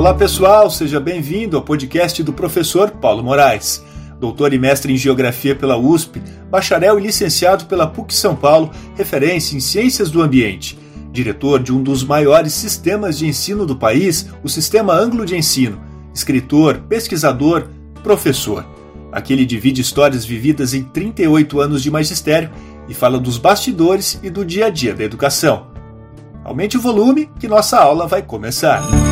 Olá pessoal, seja bem-vindo ao podcast do professor Paulo Moraes. Doutor e mestre em Geografia pela USP, bacharel e licenciado pela PUC São Paulo, referência em Ciências do Ambiente. Diretor de um dos maiores sistemas de ensino do país, o Sistema Anglo de Ensino. Escritor, pesquisador, professor. Aqui ele divide histórias vividas em 38 anos de magistério e fala dos bastidores e do dia a dia da educação. Aumente o volume que nossa aula vai começar.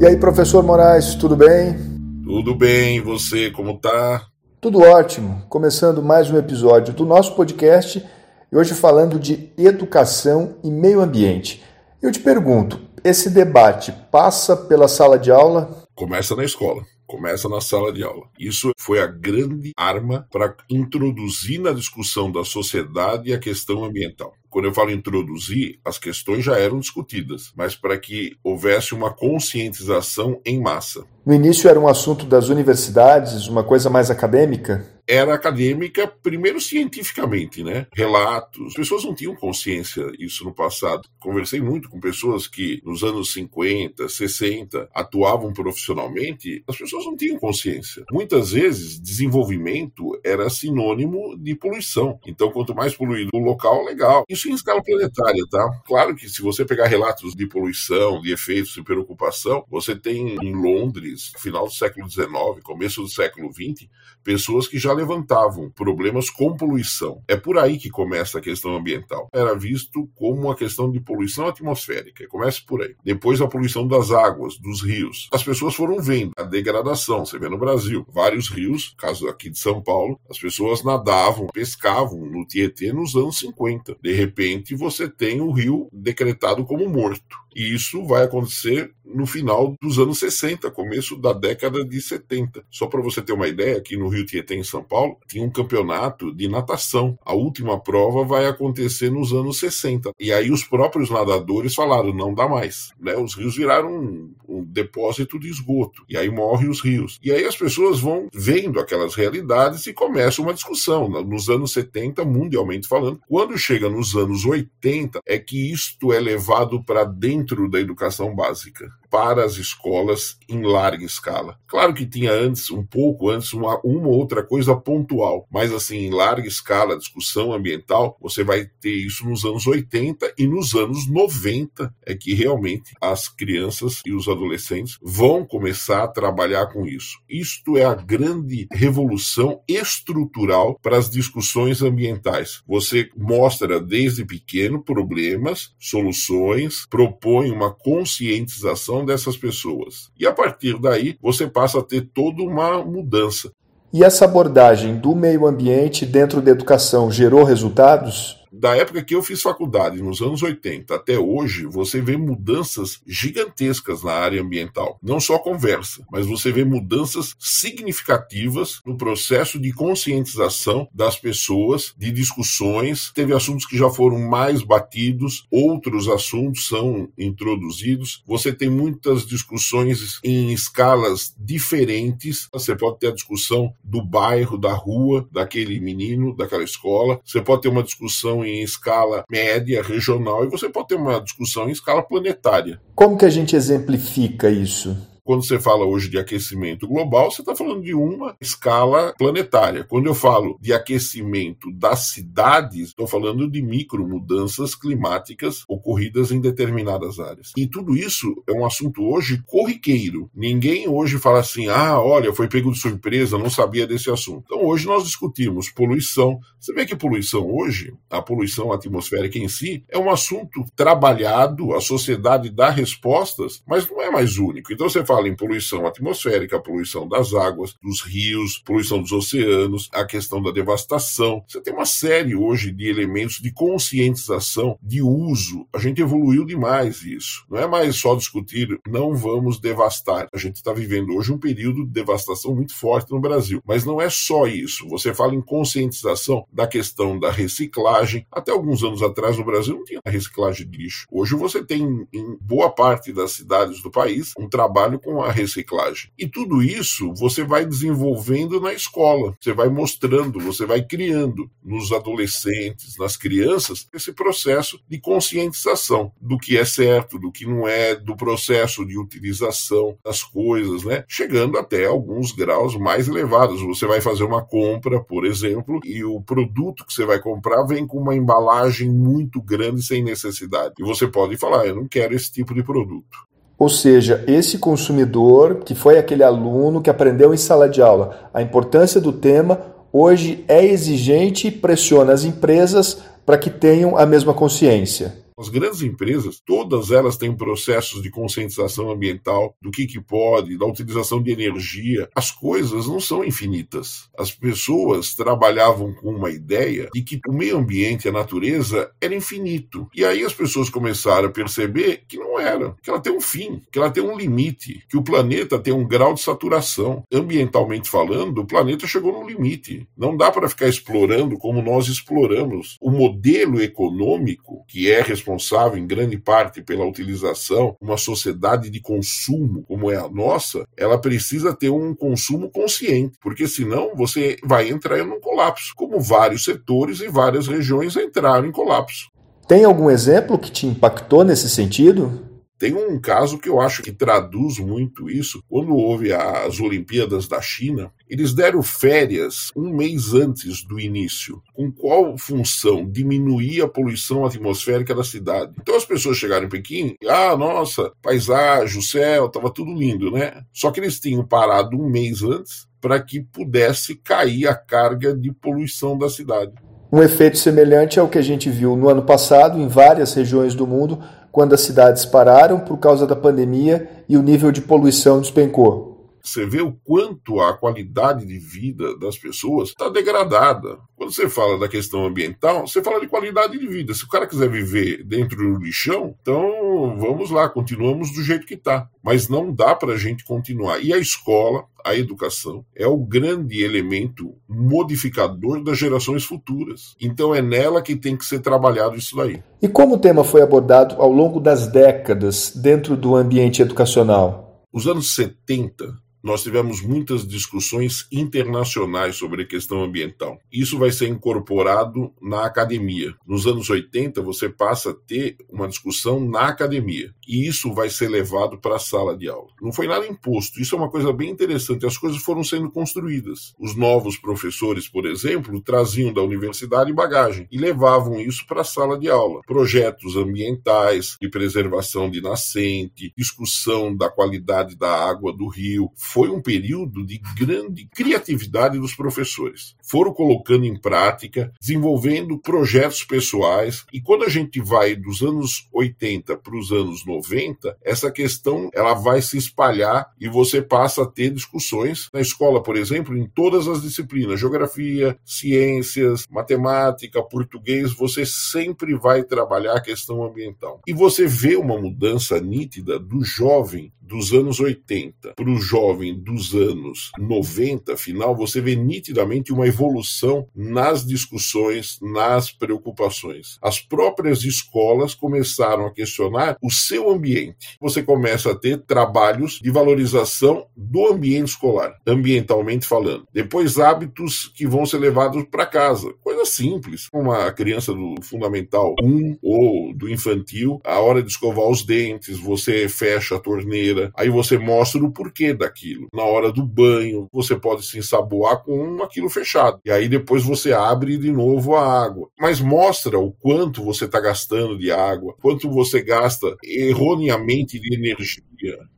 E aí, professor Moraes, tudo bem? Tudo bem, você, como tá? Tudo ótimo. Começando mais um episódio do nosso podcast e hoje falando de educação e meio ambiente. Eu te pergunto, esse debate passa pela sala de aula? Começa na escola começa na sala de aula. Isso foi a grande arma para introduzir na discussão da sociedade a questão ambiental. Quando eu falo introduzir, as questões já eram discutidas, mas para que houvesse uma conscientização em massa. No início era um assunto das universidades, uma coisa mais acadêmica? Era acadêmica, primeiro cientificamente, né? Relatos. As pessoas não tinham consciência isso no passado. Conversei muito com pessoas que nos anos 50, 60 atuavam profissionalmente, as pessoas não tinham consciência. Muitas vezes, desenvolvimento era sinônimo de poluição. Então, quanto mais poluído o local, legal. Isso em escala planetária, tá? Claro que se você pegar relatos de poluição, de efeitos de preocupação, você tem em Londres, final do século XIX, começo do século XX, pessoas que já levantavam problemas com poluição. É por aí que começa a questão ambiental. Era visto como uma questão de poluição atmosférica. Começa por aí. Depois a poluição das águas, dos rios. As pessoas foram vendo a degradação. Você vê no Brasil, vários rios, caso aqui de São Paulo, as pessoas nadavam, pescavam no Tietê nos anos 50. De repente você tem o rio decretado como morto. E isso vai acontecer no final dos anos 60, começo da década de 70. Só para você ter uma ideia, aqui no Rio Tietê, em São Paulo, tinha um campeonato de natação. A última prova vai acontecer nos anos 60. E aí os próprios nadadores falaram: não dá mais. Né? Os rios viraram um, um depósito de esgoto. E aí morrem os rios. E aí as pessoas vão vendo aquelas realidades e começa uma discussão. Nos anos 70, mundialmente falando, quando chega nos anos 80, é que isto é levado para dentro da educação básica para as escolas em larga escala. Claro que tinha antes, um pouco antes, uma, uma outra coisa pontual, mas assim, em larga escala, discussão ambiental, você vai ter isso nos anos 80 e nos anos 90 é que realmente as crianças e os adolescentes vão começar a trabalhar com isso. Isto é a grande revolução estrutural para as discussões ambientais. Você mostra desde pequeno problemas, soluções, propõe uma conscientização dessas pessoas. E a partir daí, você passa a ter toda uma mudança. E essa abordagem do meio ambiente dentro da educação gerou resultados? Da época que eu fiz faculdade, nos anos 80 até hoje, você vê mudanças gigantescas na área ambiental. Não só conversa, mas você vê mudanças significativas no processo de conscientização das pessoas, de discussões. Teve assuntos que já foram mais batidos, outros assuntos são introduzidos. Você tem muitas discussões em escalas diferentes. Você pode ter a discussão do bairro, da rua, daquele menino, daquela escola. Você pode ter uma discussão em escala média, regional, e você pode ter uma discussão em escala planetária. Como que a gente exemplifica isso? Quando você fala hoje de aquecimento global, você está falando de uma escala planetária. Quando eu falo de aquecimento das cidades, estou falando de micro mudanças climáticas ocorridas em determinadas áreas. E tudo isso é um assunto hoje corriqueiro. Ninguém hoje fala assim, ah, olha, foi pego de surpresa, não sabia desse assunto. Então hoje nós discutimos poluição. Você vê que poluição hoje, a poluição atmosférica em si, é um assunto trabalhado, a sociedade dá respostas, mas não é mais único. Então você fala fala em poluição atmosférica, a poluição das águas, dos rios, poluição dos oceanos, a questão da devastação. Você tem uma série hoje de elementos de conscientização, de uso. A gente evoluiu demais isso. Não é mais só discutir, não vamos devastar. A gente está vivendo hoje um período de devastação muito forte no Brasil. Mas não é só isso. Você fala em conscientização da questão da reciclagem. Até alguns anos atrás no Brasil não tinha reciclagem de lixo. Hoje você tem em boa parte das cidades do país um trabalho com com a reciclagem. E tudo isso você vai desenvolvendo na escola, você vai mostrando, você vai criando nos adolescentes, nas crianças, esse processo de conscientização do que é certo, do que não é, do processo de utilização das coisas, né? Chegando até alguns graus mais elevados. Você vai fazer uma compra, por exemplo, e o produto que você vai comprar vem com uma embalagem muito grande sem necessidade. E você pode falar, eu não quero esse tipo de produto. Ou seja, esse consumidor, que foi aquele aluno que aprendeu em sala de aula a importância do tema, hoje é exigente e pressiona as empresas para que tenham a mesma consciência. As grandes empresas, todas elas têm processos de conscientização ambiental, do que, que pode, da utilização de energia. As coisas não são infinitas. As pessoas trabalhavam com uma ideia de que o meio ambiente, a natureza, era infinito. E aí as pessoas começaram a perceber que não era, que ela tem um fim, que ela tem um limite, que o planeta tem um grau de saturação. Ambientalmente falando, o planeta chegou no limite. Não dá para ficar explorando como nós exploramos. O modelo econômico, que é responsável responsável em grande parte pela utilização, uma sociedade de consumo como é a nossa, ela precisa ter um consumo consciente, porque senão você vai entrar em um colapso, como vários setores e várias regiões entraram em colapso. Tem algum exemplo que te impactou nesse sentido? Tem um caso que eu acho que traduz muito isso. Quando houve as Olimpíadas da China, eles deram férias um mês antes do início. Com qual função? Diminuir a poluição atmosférica da cidade. Então as pessoas chegaram em Pequim, ah, nossa, paisagem, o céu, estava tudo lindo, né? Só que eles tinham parado um mês antes para que pudesse cair a carga de poluição da cidade. Um efeito semelhante ao que a gente viu no ano passado em várias regiões do mundo, quando as cidades pararam por causa da pandemia e o nível de poluição despencou. Você vê o quanto a qualidade de vida das pessoas está degradada. Quando você fala da questão ambiental, você fala de qualidade de vida. Se o cara quiser viver dentro do lixão, então vamos lá, continuamos do jeito que está. Mas não dá para a gente continuar. E a escola, a educação, é o grande elemento modificador das gerações futuras. Então é nela que tem que ser trabalhado isso daí. E como o tema foi abordado ao longo das décadas dentro do ambiente educacional? Os anos 70 nós tivemos muitas discussões internacionais sobre a questão ambiental. Isso vai ser incorporado na academia. Nos anos 80, você passa a ter uma discussão na academia. E isso vai ser levado para a sala de aula. Não foi nada imposto. Isso é uma coisa bem interessante. As coisas foram sendo construídas. Os novos professores, por exemplo, traziam da universidade bagagem e levavam isso para a sala de aula. Projetos ambientais, de preservação de nascente, discussão da qualidade da água do rio foi um período de grande criatividade dos professores. Foram colocando em prática, desenvolvendo projetos pessoais, e quando a gente vai dos anos 80 para os anos 90, essa questão ela vai se espalhar e você passa a ter discussões na escola, por exemplo, em todas as disciplinas, geografia, ciências, matemática, português, você sempre vai trabalhar a questão ambiental. E você vê uma mudança nítida do jovem dos anos 80 para o jovem dos anos 90, final, você vê nitidamente uma evolução nas discussões, nas preocupações. As próprias escolas começaram a questionar o seu ambiente. Você começa a ter trabalhos de valorização do ambiente escolar, ambientalmente falando. Depois, hábitos que vão ser levados para casa. Coisa simples. Uma criança do fundamental 1 ou do infantil, a hora de escovar os dentes, você fecha a torneira aí você mostra o porquê daquilo. Na hora do banho, você pode se ensaboar com aquilo fechado. E aí depois você abre de novo a água. Mas mostra o quanto você está gastando de água, quanto você gasta erroneamente de energia.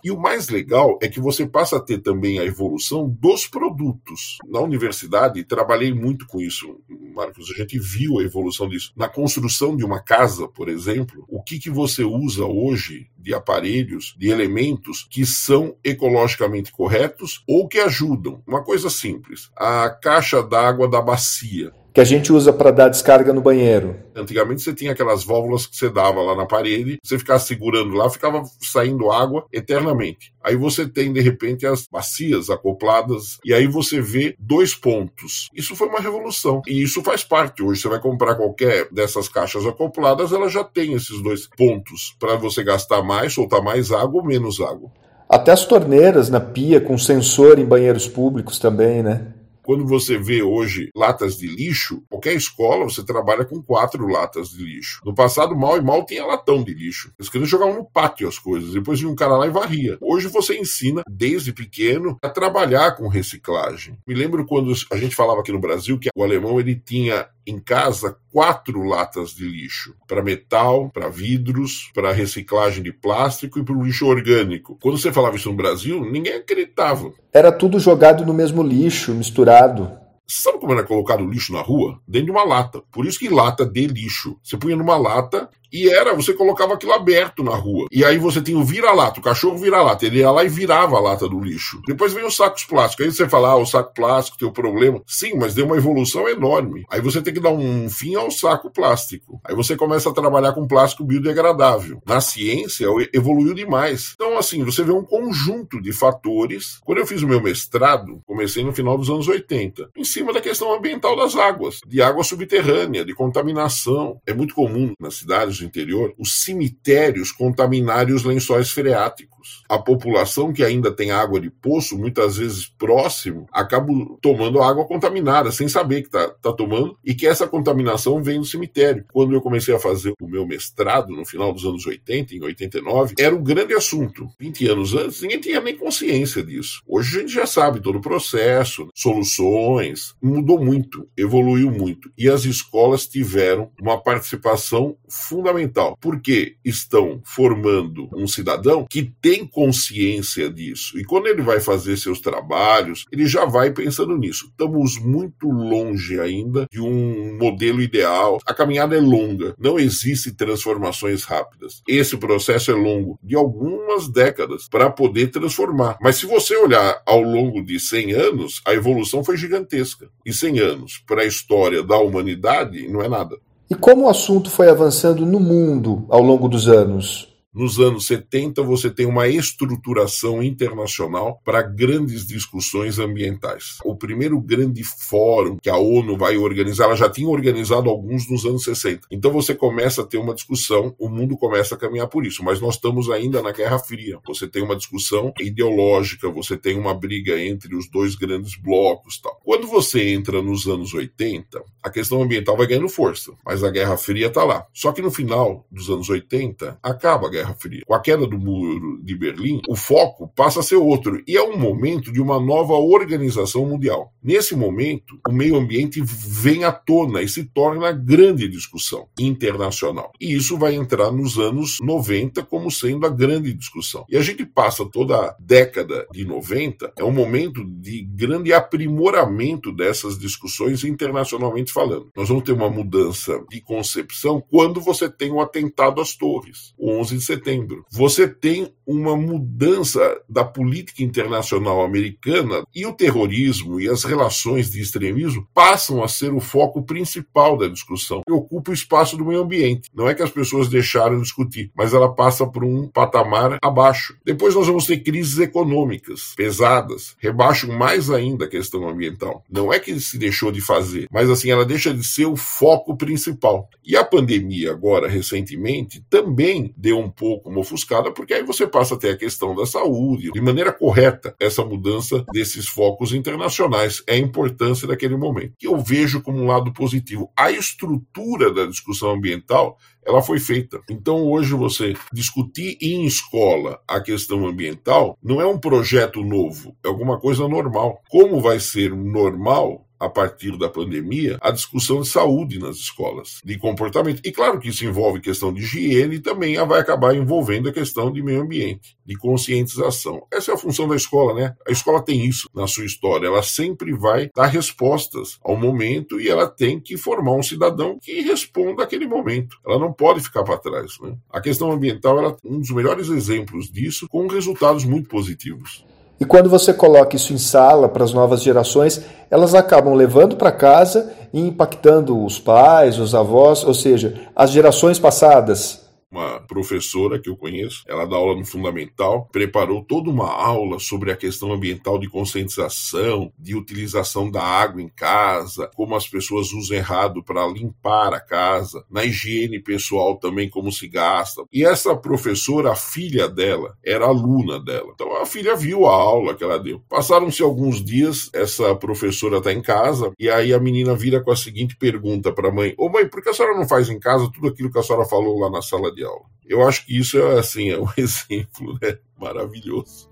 E o mais legal é que você passa a ter também a evolução dos produtos. Na universidade, trabalhei muito com isso, Marcos. A gente viu a evolução disso. Na construção de uma casa, por exemplo, o que, que você usa hoje de aparelhos, de elementos que são ecologicamente corretos ou que ajudam. Uma coisa simples: a caixa d'água da bacia que a gente usa para dar descarga no banheiro. Antigamente você tinha aquelas válvulas que você dava lá na parede, você ficava segurando lá, ficava saindo água eternamente. Aí você tem de repente as bacias acopladas e aí você vê dois pontos. Isso foi uma revolução e isso faz parte hoje. Você vai comprar qualquer dessas caixas acopladas, ela já tem esses dois pontos para você gastar mais, soltar mais água ou menos água. Até as torneiras na pia com sensor em banheiros públicos também, né? Quando você vê hoje latas de lixo, qualquer escola você trabalha com quatro latas de lixo. No passado, mal e mal tinha latão de lixo. Eles queriam jogar no pátio as coisas. Depois vinha um cara lá e varria. Hoje você ensina, desde pequeno, a trabalhar com reciclagem. Me lembro quando a gente falava aqui no Brasil que o alemão ele tinha em casa quatro latas de lixo para metal, para vidros, para reciclagem de plástico e para o lixo orgânico. Quando você falava isso no Brasil, ninguém acreditava. Era tudo jogado no mesmo lixo, misturado. Sabe como era colocado lixo na rua? Dentro de uma lata. Por isso que lata de lixo. Você punha numa lata e era, você colocava aquilo aberto na rua. E aí você tinha o vira-lata, o cachorro vira-lata. Ele ia lá e virava a lata do lixo. Depois vem os sacos plásticos. Aí você fala, ah, o saco plástico tem um problema. Sim, mas deu uma evolução enorme. Aí você tem que dar um fim ao saco plástico. Aí você começa a trabalhar com plástico biodegradável. Na ciência, evoluiu demais. Então, assim, você vê um conjunto de fatores. Quando eu fiz o meu mestrado, comecei no final dos anos 80, em cima da questão ambiental das águas, de água subterrânea, de contaminação. É muito comum nas cidades do interior, os cemitérios contaminarem os lençóis freáticos. A população que ainda tem água de poço, muitas vezes próximo, acaba tomando água contaminada, sem saber que está tá tomando, e que essa contaminação vem do cemitério. Quando eu comecei a fazer o meu mestrado, no final dos anos 80, em 89, era um grande assunto. 20 anos antes, ninguém tinha nem consciência disso. Hoje a gente já sabe todo o processo, soluções, mudou muito, evoluiu muito. E as escolas tiveram uma participação fundamental fundamental, porque estão formando um cidadão que tem consciência disso. E quando ele vai fazer seus trabalhos, ele já vai pensando nisso. Estamos muito longe ainda de um modelo ideal. A caminhada é longa, não existe transformações rápidas. Esse processo é longo, de algumas décadas, para poder transformar. Mas se você olhar ao longo de 100 anos, a evolução foi gigantesca. E 100 anos para a história da humanidade não é nada. E como o assunto foi avançando no mundo ao longo dos anos? Nos anos 70, você tem uma estruturação internacional para grandes discussões ambientais. O primeiro grande fórum que a ONU vai organizar, ela já tinha organizado alguns nos anos 60. Então você começa a ter uma discussão, o mundo começa a caminhar por isso, mas nós estamos ainda na Guerra Fria. Você tem uma discussão ideológica, você tem uma briga entre os dois grandes blocos, tal. Quando você entra nos anos 80, a questão ambiental vai ganhando força, mas a Guerra Fria está lá. Só que no final dos anos 80 acaba a Guerra Fria. Com a queda do muro de Berlim, o foco passa a ser outro e é um momento de uma nova organização mundial. Nesse momento, o meio ambiente vem à tona e se torna grande discussão internacional. E isso vai entrar nos anos 90 como sendo a grande discussão. E a gente passa toda a década de 90, é um momento de grande aprimoramento dessas discussões internacionalmente falando. Nós vamos ter uma mudança de concepção quando você tem um atentado às torres, o 11 de setembro. Você tem uma mudança da política internacional americana e o terrorismo e as relações de extremismo passam a ser o foco principal da discussão ocupa o espaço do meio ambiente. Não é que as pessoas deixaram de discutir, mas ela passa por um patamar abaixo. Depois nós vamos ter crises econômicas pesadas, rebaixam mais ainda a questão ambiental. Não é que se deixou de fazer, mas assim ela deixa de ser o foco principal. E a pandemia agora recentemente também deu um pouco uma ofuscada, porque aí você passa a ter a questão da saúde, de maneira correta, essa mudança desses focos internacionais, é a importância daquele momento. Que eu vejo como um lado positivo. A estrutura da discussão ambiental ela foi feita. Então, hoje, você discutir em escola a questão ambiental não é um projeto novo, é alguma coisa normal. Como vai ser normal a partir da pandemia, a discussão de saúde nas escolas, de comportamento. E claro que isso envolve questão de higiene e também vai acabar envolvendo a questão de meio ambiente, de conscientização. Essa é a função da escola, né? A escola tem isso na sua história, ela sempre vai dar respostas ao momento e ela tem que formar um cidadão que responda àquele momento. Ela não pode ficar para trás, né? A questão ambiental é um dos melhores exemplos disso, com resultados muito positivos. E quando você coloca isso em sala para as novas gerações, elas acabam levando para casa e impactando os pais, os avós, ou seja, as gerações passadas. Uma professora que eu conheço, ela dá aula no Fundamental, preparou toda uma aula sobre a questão ambiental de conscientização, de utilização da água em casa, como as pessoas usam errado para limpar a casa, na higiene pessoal também, como se gasta. E essa professora, a filha dela, era aluna dela. Então a filha viu a aula que ela deu. Passaram-se alguns dias, essa professora está em casa, e aí a menina vira com a seguinte pergunta para a mãe: Ô mãe, por que a senhora não faz em casa tudo aquilo que a senhora falou lá na sala de Eu acho que isso é assim, é um exemplo né, maravilhoso.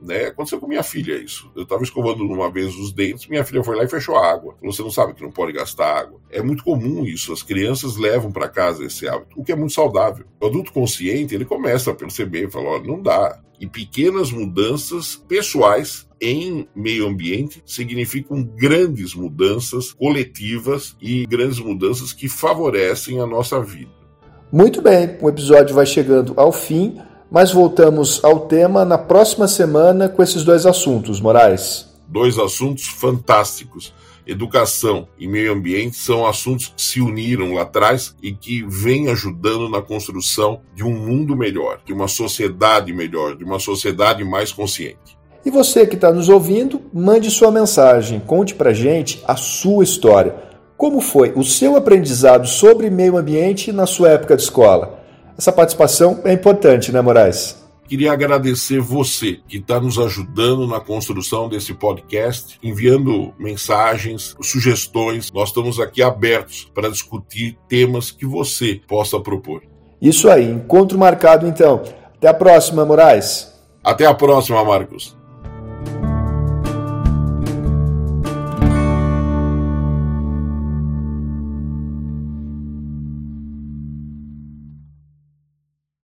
Né? Aconteceu com minha filha isso. Eu estava escovando uma vez os dentes, minha filha foi lá e fechou a água. Você não sabe que não pode gastar água. É muito comum isso. As crianças levam para casa esse hábito, o que é muito saudável. O adulto consciente ele começa a perceber, fala: olha, não dá. E pequenas mudanças pessoais em meio ambiente significam grandes mudanças coletivas e grandes mudanças que favorecem a nossa vida. Muito bem, o episódio vai chegando ao fim, mas voltamos ao tema na próxima semana com esses dois assuntos, Moraes. Dois assuntos fantásticos. Educação e meio ambiente são assuntos que se uniram lá atrás e que vêm ajudando na construção de um mundo melhor, de uma sociedade melhor, de uma sociedade mais consciente. E você que está nos ouvindo, mande sua mensagem, conte pra gente a sua história. Como foi o seu aprendizado sobre meio ambiente na sua época de escola? Essa participação é importante, né, Moraes? Queria agradecer você que está nos ajudando na construção desse podcast, enviando mensagens, sugestões. Nós estamos aqui abertos para discutir temas que você possa propor. Isso aí, encontro marcado então. Até a próxima, Moraes. Até a próxima, Marcos.